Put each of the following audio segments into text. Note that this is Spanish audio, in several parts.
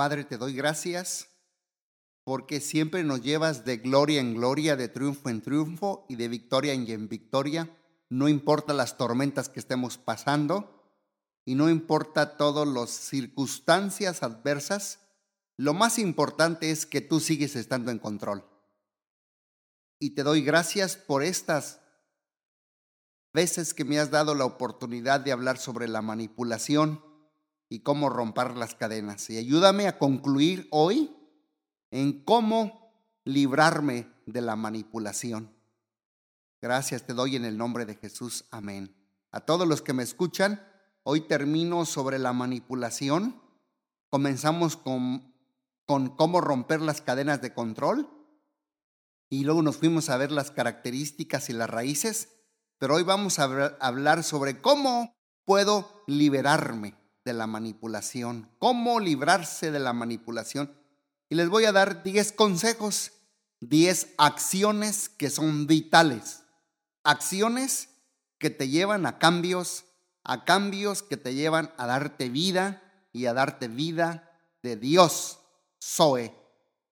Padre, te doy gracias porque siempre nos llevas de gloria en gloria, de triunfo en triunfo y de victoria en victoria. No importa las tormentas que estemos pasando y no importa todas las circunstancias adversas, lo más importante es que tú sigues estando en control. Y te doy gracias por estas veces que me has dado la oportunidad de hablar sobre la manipulación y cómo romper las cadenas. Y ayúdame a concluir hoy en cómo librarme de la manipulación. Gracias te doy en el nombre de Jesús. Amén. A todos los que me escuchan, hoy termino sobre la manipulación. Comenzamos con, con cómo romper las cadenas de control y luego nos fuimos a ver las características y las raíces, pero hoy vamos a hablar sobre cómo puedo liberarme de la manipulación, cómo librarse de la manipulación y les voy a dar 10 consejos, 10 acciones que son vitales. Acciones que te llevan a cambios, a cambios que te llevan a darte vida y a darte vida de Dios. Zoe.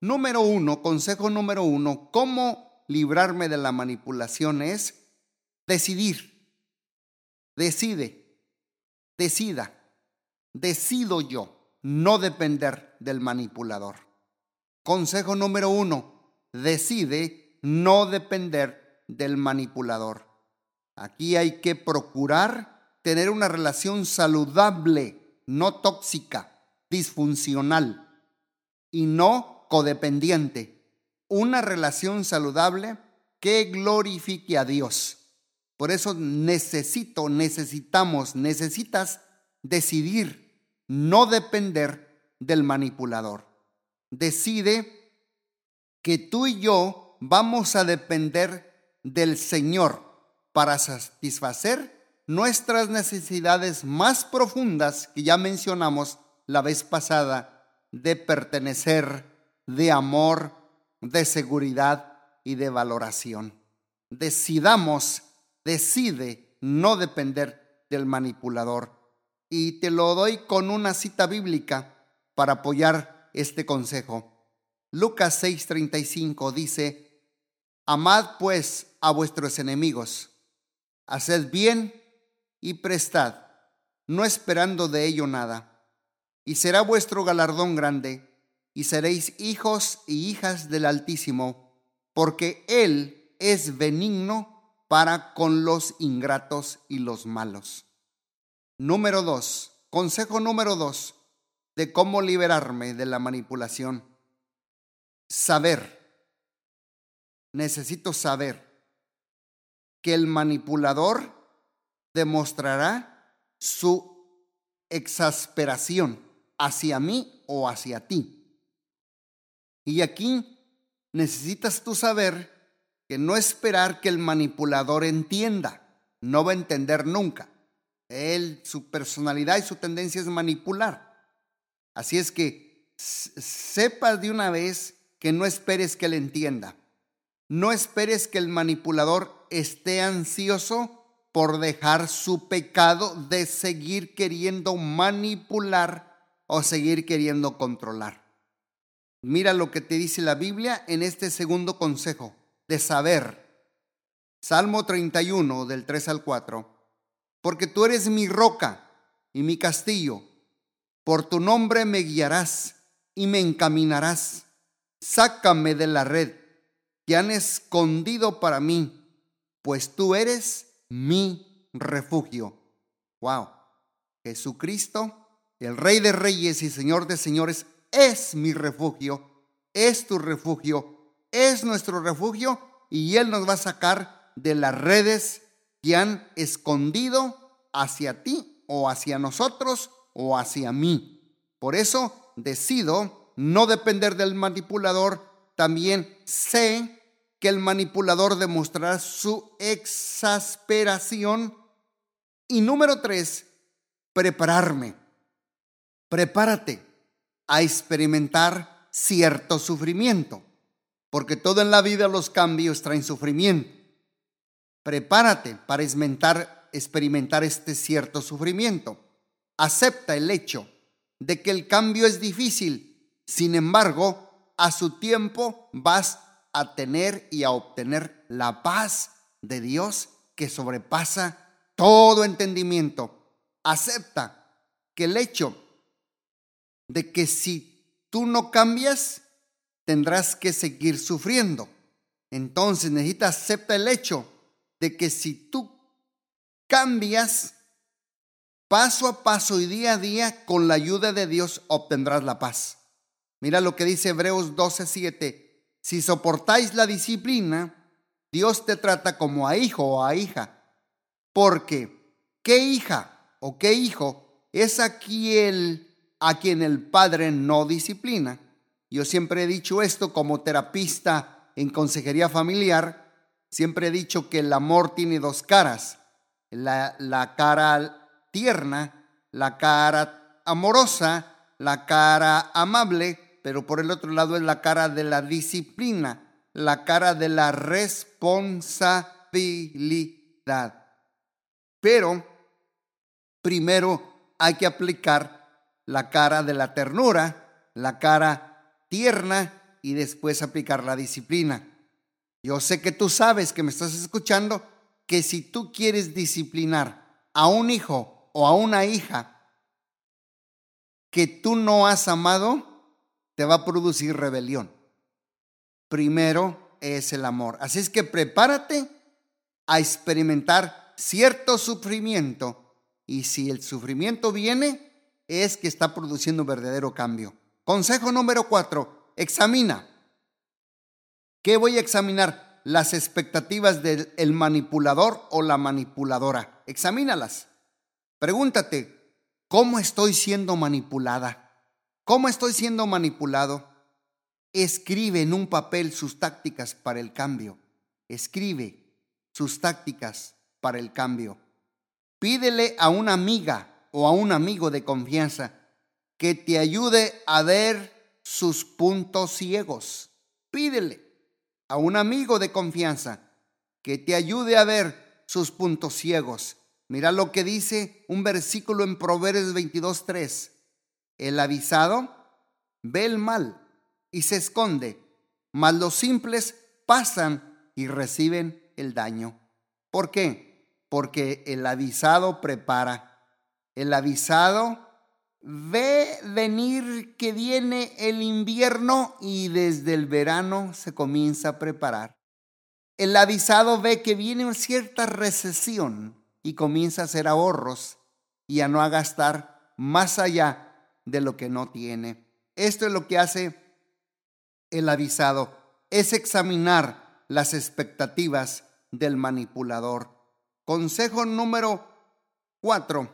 Número uno, consejo número uno, cómo librarme de la manipulación es decidir. Decide, decida, decido yo, no depender del manipulador. Consejo número uno, decide no depender del manipulador. Aquí hay que procurar tener una relación saludable, no tóxica, disfuncional y no codependiente. Una relación saludable que glorifique a Dios. Por eso necesito, necesitamos, necesitas decidir no depender del manipulador decide que tú y yo vamos a depender del Señor para satisfacer nuestras necesidades más profundas que ya mencionamos la vez pasada de pertenecer, de amor, de seguridad y de valoración. Decidamos, decide no depender del manipulador. Y te lo doy con una cita bíblica para apoyar este consejo. Lucas 6:35 dice, Amad pues a vuestros enemigos, haced bien y prestad, no esperando de ello nada, y será vuestro galardón grande, y seréis hijos y hijas del Altísimo, porque Él es benigno para con los ingratos y los malos. Número 2. Consejo número 2 de cómo liberarme de la manipulación. Saber. Necesito saber que el manipulador demostrará su exasperación hacia mí o hacia ti. Y aquí necesitas tú saber que no esperar que el manipulador entienda, no va a entender nunca. Él, su personalidad y su tendencia es manipular. Así es que sepas de una vez que no esperes que él entienda. No esperes que el manipulador esté ansioso por dejar su pecado de seguir queriendo manipular o seguir queriendo controlar. Mira lo que te dice la Biblia en este segundo consejo, de saber. Salmo 31 del 3 al 4. Porque tú eres mi roca y mi castillo por tu nombre me guiarás y me encaminarás. Sácame de la red que han escondido para mí, pues tú eres mi refugio. Wow. Jesucristo, el Rey de Reyes y Señor de Señores, es mi refugio, es tu refugio, es nuestro refugio y Él nos va a sacar de las redes que han escondido hacia ti o hacia nosotros o hacia mí. Por eso decido no depender del manipulador. También sé que el manipulador demostrará su exasperación. Y número tres, prepararme. Prepárate a experimentar cierto sufrimiento, porque todo en la vida los cambios traen sufrimiento. Prepárate para experimentar, experimentar este cierto sufrimiento acepta el hecho de que el cambio es difícil Sin embargo, a su tiempo vas a tener y a obtener la paz de Dios que sobrepasa todo entendimiento. Acepta que el hecho de que si tú no cambias, tendrás que seguir sufriendo. Entonces necesitas aceptar el hecho de que si tú cambias paso a paso y día a día, con la ayuda de Dios obtendrás la paz. Mira lo que dice Hebreos 12:7. Si soportáis la disciplina, Dios te trata como a hijo o a hija. Porque, ¿qué hija o qué hijo es aquí el a quien el padre no disciplina? Yo siempre he dicho esto como terapista en consejería familiar. Siempre he dicho que el amor tiene dos caras. La, cara tierna, la cara amorosa, la cara amable pero por el otro lado es la cara de la disciplina, la cara de la responsabilidad. Pero primero hay que aplicar la cara de la ternura, la cara tierna y después aplicar la disciplina. Yo sé que tú sabes que me estás escuchando que si tú quieres disciplinar a un hijo o a una hija que tú no has amado, te va a producir rebelión. Primero es el amor. Así es que prepárate a experimentar cierto sufrimiento y si el sufrimiento viene es que está produciendo verdadero cambio. Consejo número cuatro, examina. ¿Qué voy a examinar? Las expectativas del manipulador o la manipuladora. Examínalas. Pregúntate, ¿cómo estoy siendo manipulada? ¿Cómo estoy siendo manipulado? Escribe en un papel sus tácticas para el cambio. Escribe sus tácticas para el cambio. Pídele a una amiga o a un amigo de confianza que te ayude a ver sus puntos ciegos. Pídele a un amigo de confianza que te ayude a ver sus puntos ciegos. Mira lo que dice un versículo en Proverbios 22.3. El avisado ve el mal y se esconde, mas los simples pasan y reciben el daño. ¿Por qué? Porque el avisado prepara. El avisado ve venir que viene el invierno y desde el verano se comienza a preparar. El avisado ve que viene una cierta recesión y comienza a hacer ahorros y a no gastar más allá de lo que no tiene. Esto es lo que hace el avisado, es examinar las expectativas del manipulador. Consejo número cuatro,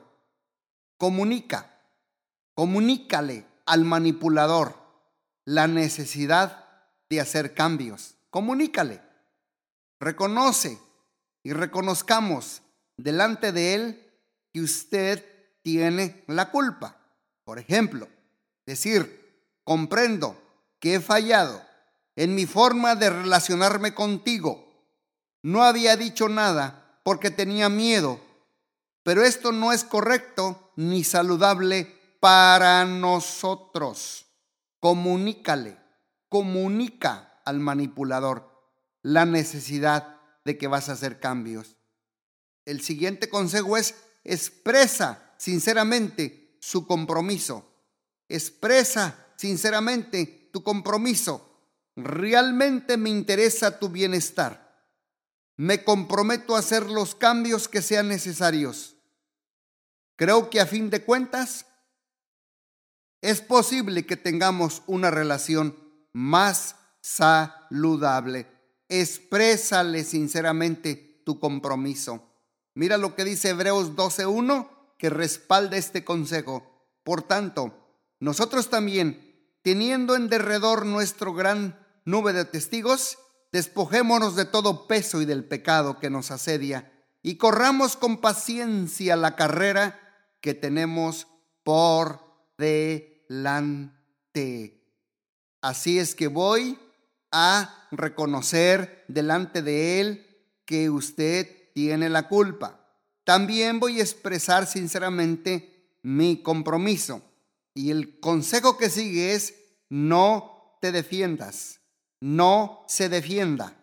comunica, comunícale al manipulador la necesidad de hacer cambios. Comunícale, reconoce y reconozcamos delante de él que usted tiene la culpa. Por ejemplo, decir, comprendo que he fallado en mi forma de relacionarme contigo. No había dicho nada porque tenía miedo, pero esto no es correcto ni saludable para nosotros. Comunícale, comunica al manipulador la necesidad de que vas a hacer cambios. El siguiente consejo es expresa sinceramente su compromiso. Expresa sinceramente tu compromiso. Realmente me interesa tu bienestar. Me comprometo a hacer los cambios que sean necesarios. Creo que a fin de cuentas es posible que tengamos una relación más saludable. Exprésale sinceramente tu compromiso. Mira lo que dice Hebreos 12.1 que respalda este consejo. Por tanto, nosotros también, teniendo en derredor nuestro gran nube de testigos, despojémonos de todo peso y del pecado que nos asedia y corramos con paciencia la carrera que tenemos por delante. Así es que voy a reconocer delante de Él que usted tiene la culpa también voy a expresar sinceramente mi compromiso. Y el consejo que sigue es, no te defiendas, no se defienda.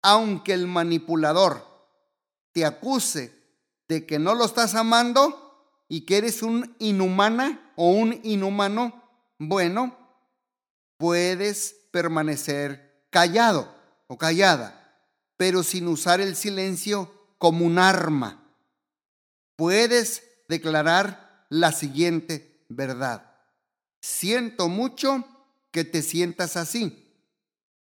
Aunque el manipulador te acuse de que no lo estás amando y que eres un inhumana o un inhumano, bueno, puedes permanecer callado o callada, pero sin usar el silencio como un arma. Puedes declarar la siguiente verdad. Siento mucho que te sientas así.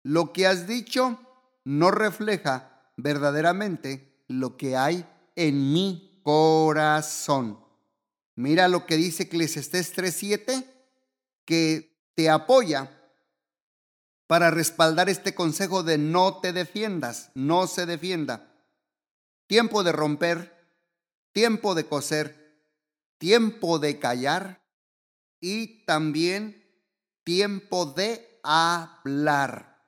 Lo que has dicho no refleja verdaderamente lo que hay en mi corazón. Mira lo que dice Eclesiastés 3:7, que te apoya para respaldar este consejo de no te defiendas, no se defienda. Tiempo de romper, tiempo de coser, tiempo de callar y también tiempo de hablar.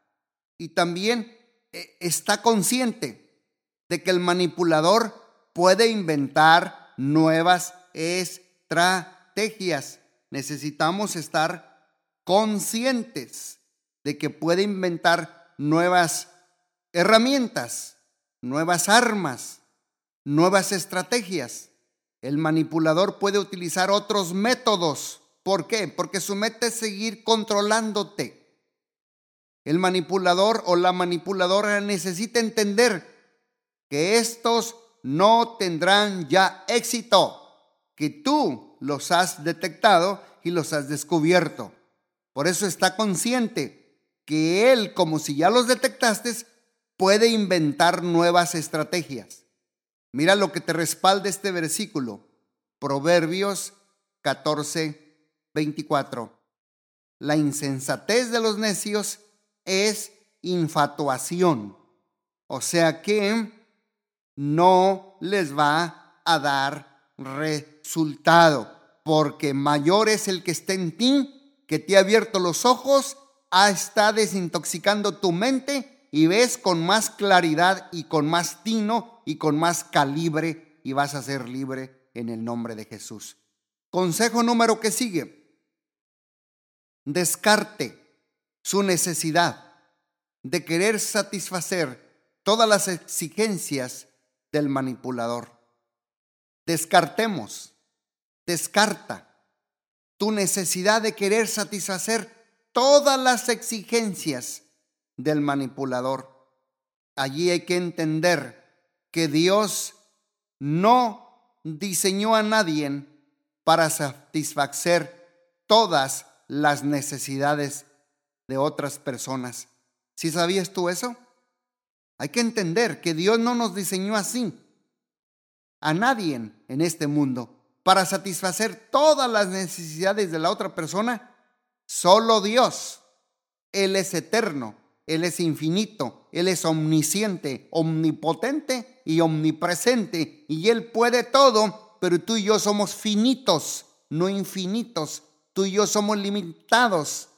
Y también eh, está consciente de que el manipulador puede inventar nuevas estrategias. Necesitamos estar conscientes de que puede inventar nuevas herramientas, nuevas armas, nuevas estrategias. El manipulador puede utilizar otros métodos. ¿Por qué? Porque su meta es seguir controlándote. El manipulador o la manipuladora necesita entender que estos no tendrán ya éxito, que tú los has detectado y los has descubierto. Por eso está consciente que él, como si ya los detectaste, puede inventar nuevas estrategias. Mira lo que te respalda este versículo, Proverbios 14, 24. La insensatez de los necios es infatuación. O sea que no les va a dar resultado, porque mayor es el que está en ti, que te ha abierto los ojos, está desintoxicando tu mente y ves con más claridad y con más tino y con más calibre y vas a ser libre en el nombre de Jesús. Consejo número que sigue. Descarte su necesidad de querer satisfacer todas las exigencias del manipulador. Descartemos, descarta tu necesidad de querer satisfacer todas las exigencias del manipulador. Allí hay que entender que Dios no diseñó a nadie para satisfacer todas las necesidades de otras personas. ¿Sí sabías tú eso? Hay que entender que Dios no nos diseñó así. A nadie en este mundo para satisfacer todas las necesidades de la otra persona. Solo Dios. Él es eterno, Él es infinito, Él es omnisciente, omnipotente y omnipresente. Y Él puede todo, pero tú y yo somos finitos, no infinitos. Tú y yo somos limitados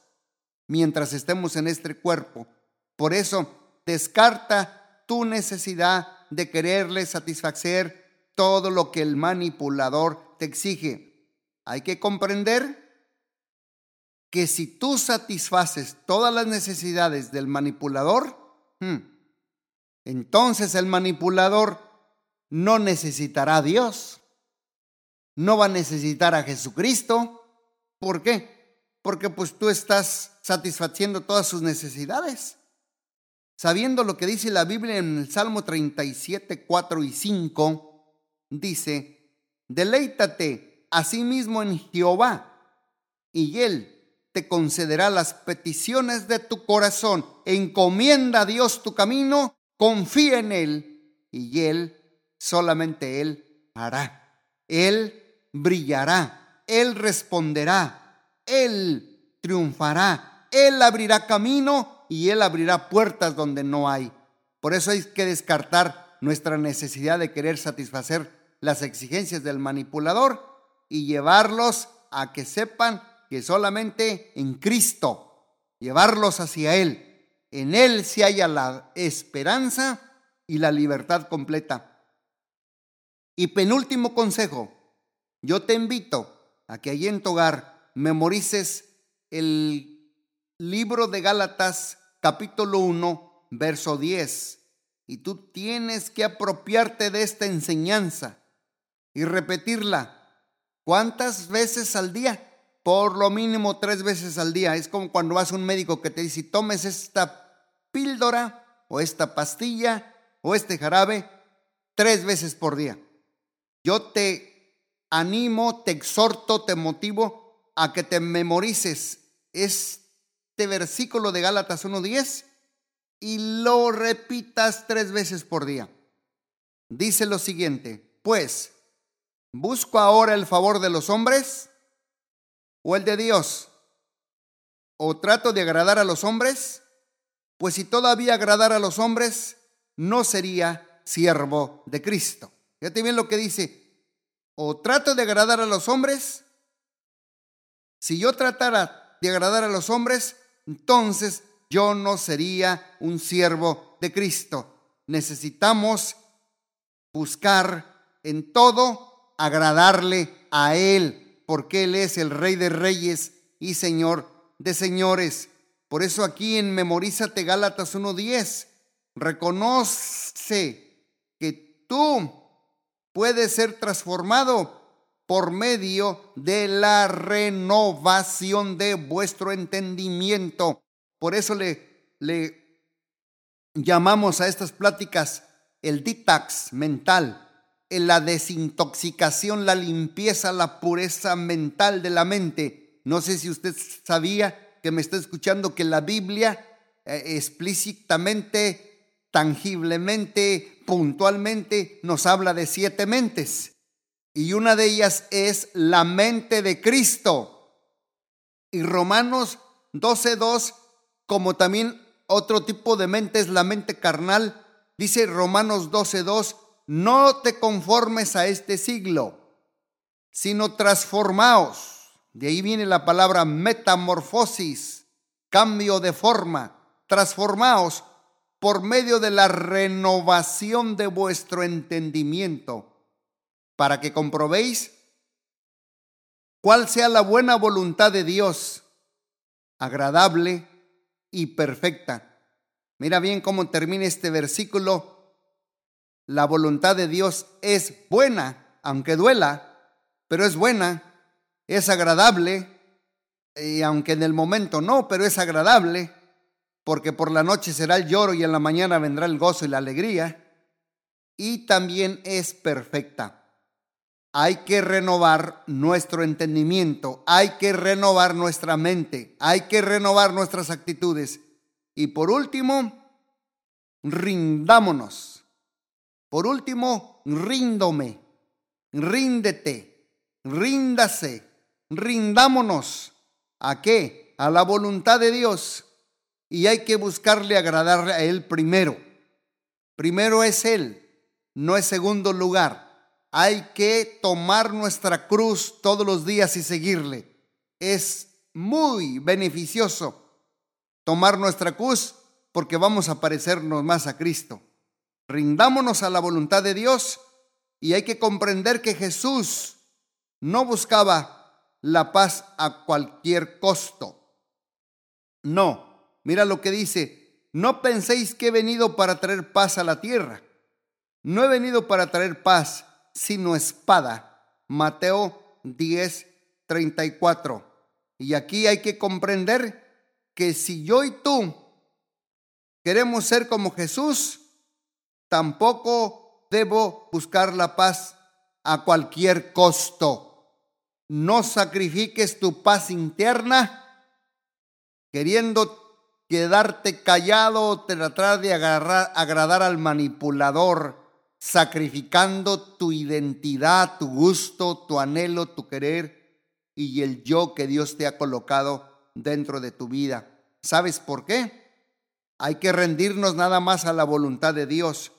mientras estemos en este cuerpo. Por eso descarta tu necesidad de quererle satisfacer todo lo que el manipulador te exige. Hay que comprender que si tú satisfaces todas las necesidades del manipulador, hmm, entonces el manipulador no necesitará a Dios, no va a necesitar a Jesucristo. ¿Por qué? Porque pues tú estás satisfaciendo todas sus necesidades. Sabiendo lo que dice la Biblia en el Salmo 37, 4 y 5, dice, deleítate a sí mismo en Jehová, y Él te concederá las peticiones de tu corazón. Encomienda a Dios tu camino, confía en Él, y Él, solamente Él hará. Él brillará, Él responderá, Él triunfará, Él abrirá camino y Él abrirá puertas donde no hay. Por eso hay que descartar nuestra necesidad de querer satisfacer las exigencias del manipulador y llevarlos a que sepan que solamente en Cristo, llevarlos hacia Él. En Él se halla la esperanza y la libertad completa. Y penúltimo consejo, yo te invito a que allí en tu hogar memorices el libro de Gálatas capítulo 1, verso 10. Y tú tienes que apropiarte de esta enseñanza y repetirla. ¿Cuántas veces al día? Por lo mínimo tres veces al día. Es como cuando vas a un médico que te dice, tomes esta píldora o esta pastilla o este jarabe tres veces por día. Yo te animo, te exhorto, te motivo a que te memorices este versículo de Gálatas 1.10 y lo repitas tres veces por día. Dice lo siguiente, pues, ¿busco ahora el favor de los hombres o el de Dios? ¿O trato de agradar a los hombres? Pues si todavía agradar a los hombres, no sería siervo de Cristo. Fíjate bien lo que dice. O trato de agradar a los hombres. Si yo tratara de agradar a los hombres, entonces yo no sería un siervo de Cristo. Necesitamos buscar en todo agradarle a Él, porque Él es el Rey de Reyes y Señor de Señores. Por eso aquí en Memorízate Gálatas 1.10, reconoce que tú puede ser transformado por medio de la renovación de vuestro entendimiento. Por eso le, le llamamos a estas pláticas el detox mental, en la desintoxicación, la limpieza, la pureza mental de la mente. No sé si usted sabía que me está escuchando que la Biblia eh, explícitamente tangiblemente, puntualmente, nos habla de siete mentes. Y una de ellas es la mente de Cristo. Y Romanos 12.2, como también otro tipo de mente es la mente carnal, dice Romanos 12.2, no te conformes a este siglo, sino transformaos. De ahí viene la palabra metamorfosis, cambio de forma, transformaos por medio de la renovación de vuestro entendimiento, para que comprobéis cuál sea la buena voluntad de Dios, agradable y perfecta. Mira bien cómo termina este versículo. La voluntad de Dios es buena, aunque duela, pero es buena, es agradable, y aunque en el momento no, pero es agradable porque por la noche será el lloro y en la mañana vendrá el gozo y la alegría, y también es perfecta. Hay que renovar nuestro entendimiento, hay que renovar nuestra mente, hay que renovar nuestras actitudes. Y por último, rindámonos. Por último, ríndome, ríndete, ríndase, rindámonos. ¿A qué? A la voluntad de Dios y hay que buscarle agradarle a Él primero. Primero es Él, no es segundo lugar. Hay que tomar nuestra cruz todos los días y seguirle. Es muy beneficioso tomar nuestra cruz porque vamos a parecernos más a Cristo. Rindámonos a la voluntad de Dios y hay que comprender que Jesús no buscaba la paz a cualquier costo. No, Mira lo que dice, no penséis que he venido para traer paz a la tierra. No he venido para traer paz, sino espada. Mateo 10, 34. Y aquí hay que comprender que si yo y tú queremos ser como Jesús, tampoco debo buscar la paz a cualquier costo. No sacrifiques tu paz interna queriendo quedarte callado, tratar de agarrar, agradar al manipulador, sacrificando tu identidad, tu gusto, tu anhelo, tu querer y el yo que Dios te ha colocado dentro de tu vida. ¿Sabes por qué? Hay que rendirnos nada más a la voluntad de Dios,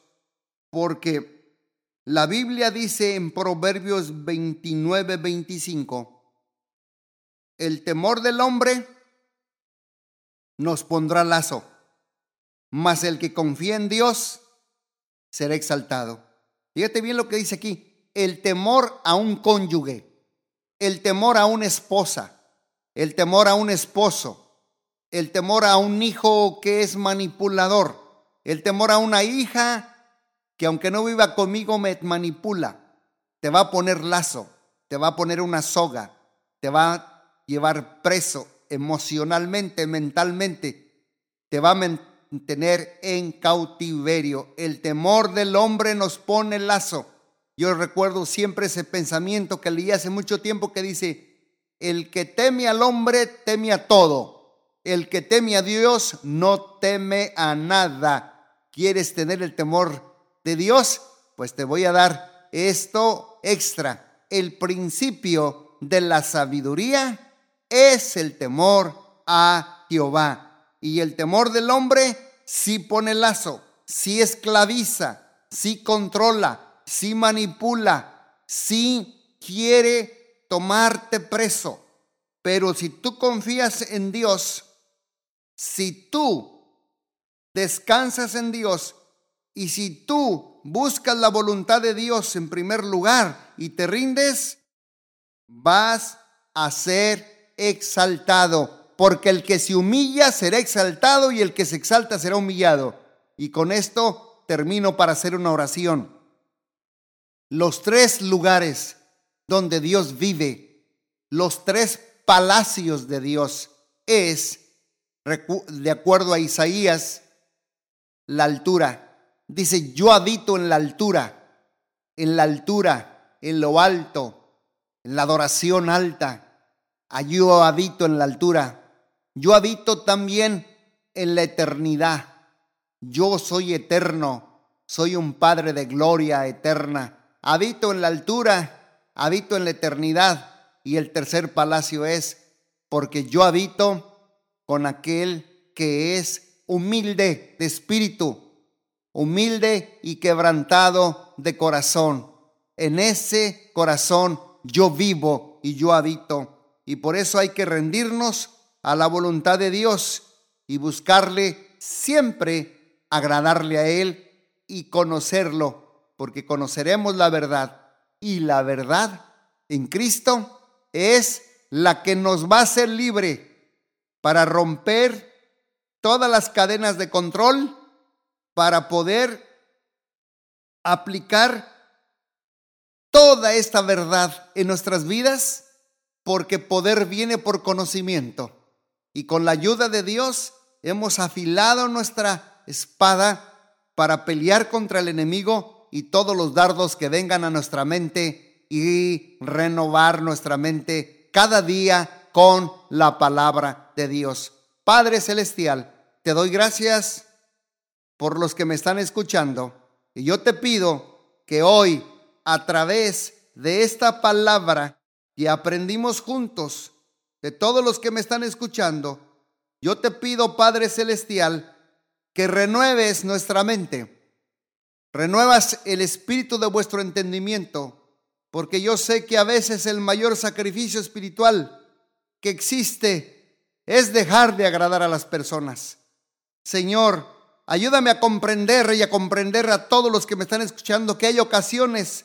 porque la Biblia dice en Proverbios 29, 25, el temor del hombre nos pondrá lazo, mas el que confía en Dios será exaltado. Fíjate bien lo que dice aquí, el temor a un cónyuge, el temor a una esposa, el temor a un esposo, el temor a un hijo que es manipulador, el temor a una hija que aunque no viva conmigo me manipula, te va a poner lazo, te va a poner una soga, te va a llevar preso emocionalmente, mentalmente, te va a mantener en cautiverio. El temor del hombre nos pone lazo. Yo recuerdo siempre ese pensamiento que leí hace mucho tiempo que dice, el que teme al hombre teme a todo. El que teme a Dios no teme a nada. ¿Quieres tener el temor de Dios? Pues te voy a dar esto extra. El principio de la sabiduría es el temor a Jehová. Y el temor del hombre sí pone lazo, sí esclaviza, sí controla, sí manipula, sí quiere tomarte preso. Pero si tú confías en Dios, si tú descansas en Dios y si tú buscas la voluntad de Dios en primer lugar y te rindes, vas a ser exaltado, porque el que se humilla será exaltado y el que se exalta será humillado. Y con esto termino para hacer una oración. Los tres lugares donde Dios vive, los tres palacios de Dios es, de acuerdo a Isaías, la altura. Dice, yo habito en la altura, en la altura, en lo alto, en la adoración alta. Yo habito en la altura. Yo habito también en la eternidad. Yo soy eterno. Soy un Padre de gloria eterna. Habito en la altura, habito en la eternidad. Y el tercer palacio es, porque yo habito con aquel que es humilde de espíritu humilde y quebrantado de corazón. En ese corazón yo vivo y yo habito. Y por eso hay que rendirnos a la voluntad de Dios y buscarle siempre agradarle a Él y conocerlo, porque conoceremos la verdad. Y la verdad en Cristo es la que nos va a hacer libre para romper todas las cadenas de control para poder aplicar toda esta verdad en nuestras vidas, porque poder viene por conocimiento. Y con la ayuda de Dios hemos afilado nuestra espada para pelear contra el enemigo y todos los dardos que vengan a nuestra mente y renovar nuestra mente cada día con la palabra de Dios. Padre Celestial, te doy gracias por los que me están escuchando. Y yo te pido que hoy, a través de esta palabra que aprendimos juntos, de todos los que me están escuchando, yo te pido, Padre Celestial, que renueves nuestra mente, renuevas el espíritu de vuestro entendimiento, porque yo sé que a veces el mayor sacrificio espiritual que existe es dejar de agradar a las personas. Señor, Ayúdame a comprender y a comprender a todos los que me están escuchando que hay ocasiones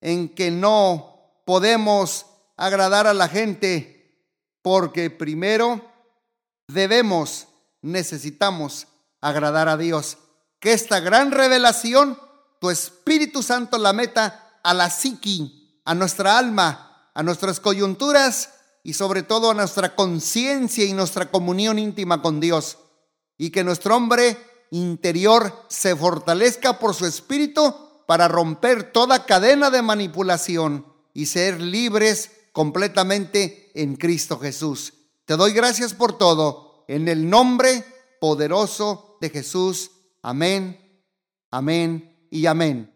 en que no podemos agradar a la gente porque primero debemos, necesitamos agradar a Dios. Que esta gran revelación, tu Espíritu Santo la meta a la psiqui, a nuestra alma, a nuestras coyunturas y sobre todo a nuestra conciencia y nuestra comunión íntima con Dios. Y que nuestro hombre interior se fortalezca por su espíritu para romper toda cadena de manipulación y ser libres completamente en Cristo Jesús. Te doy gracias por todo, en el nombre poderoso de Jesús. Amén, amén y amén.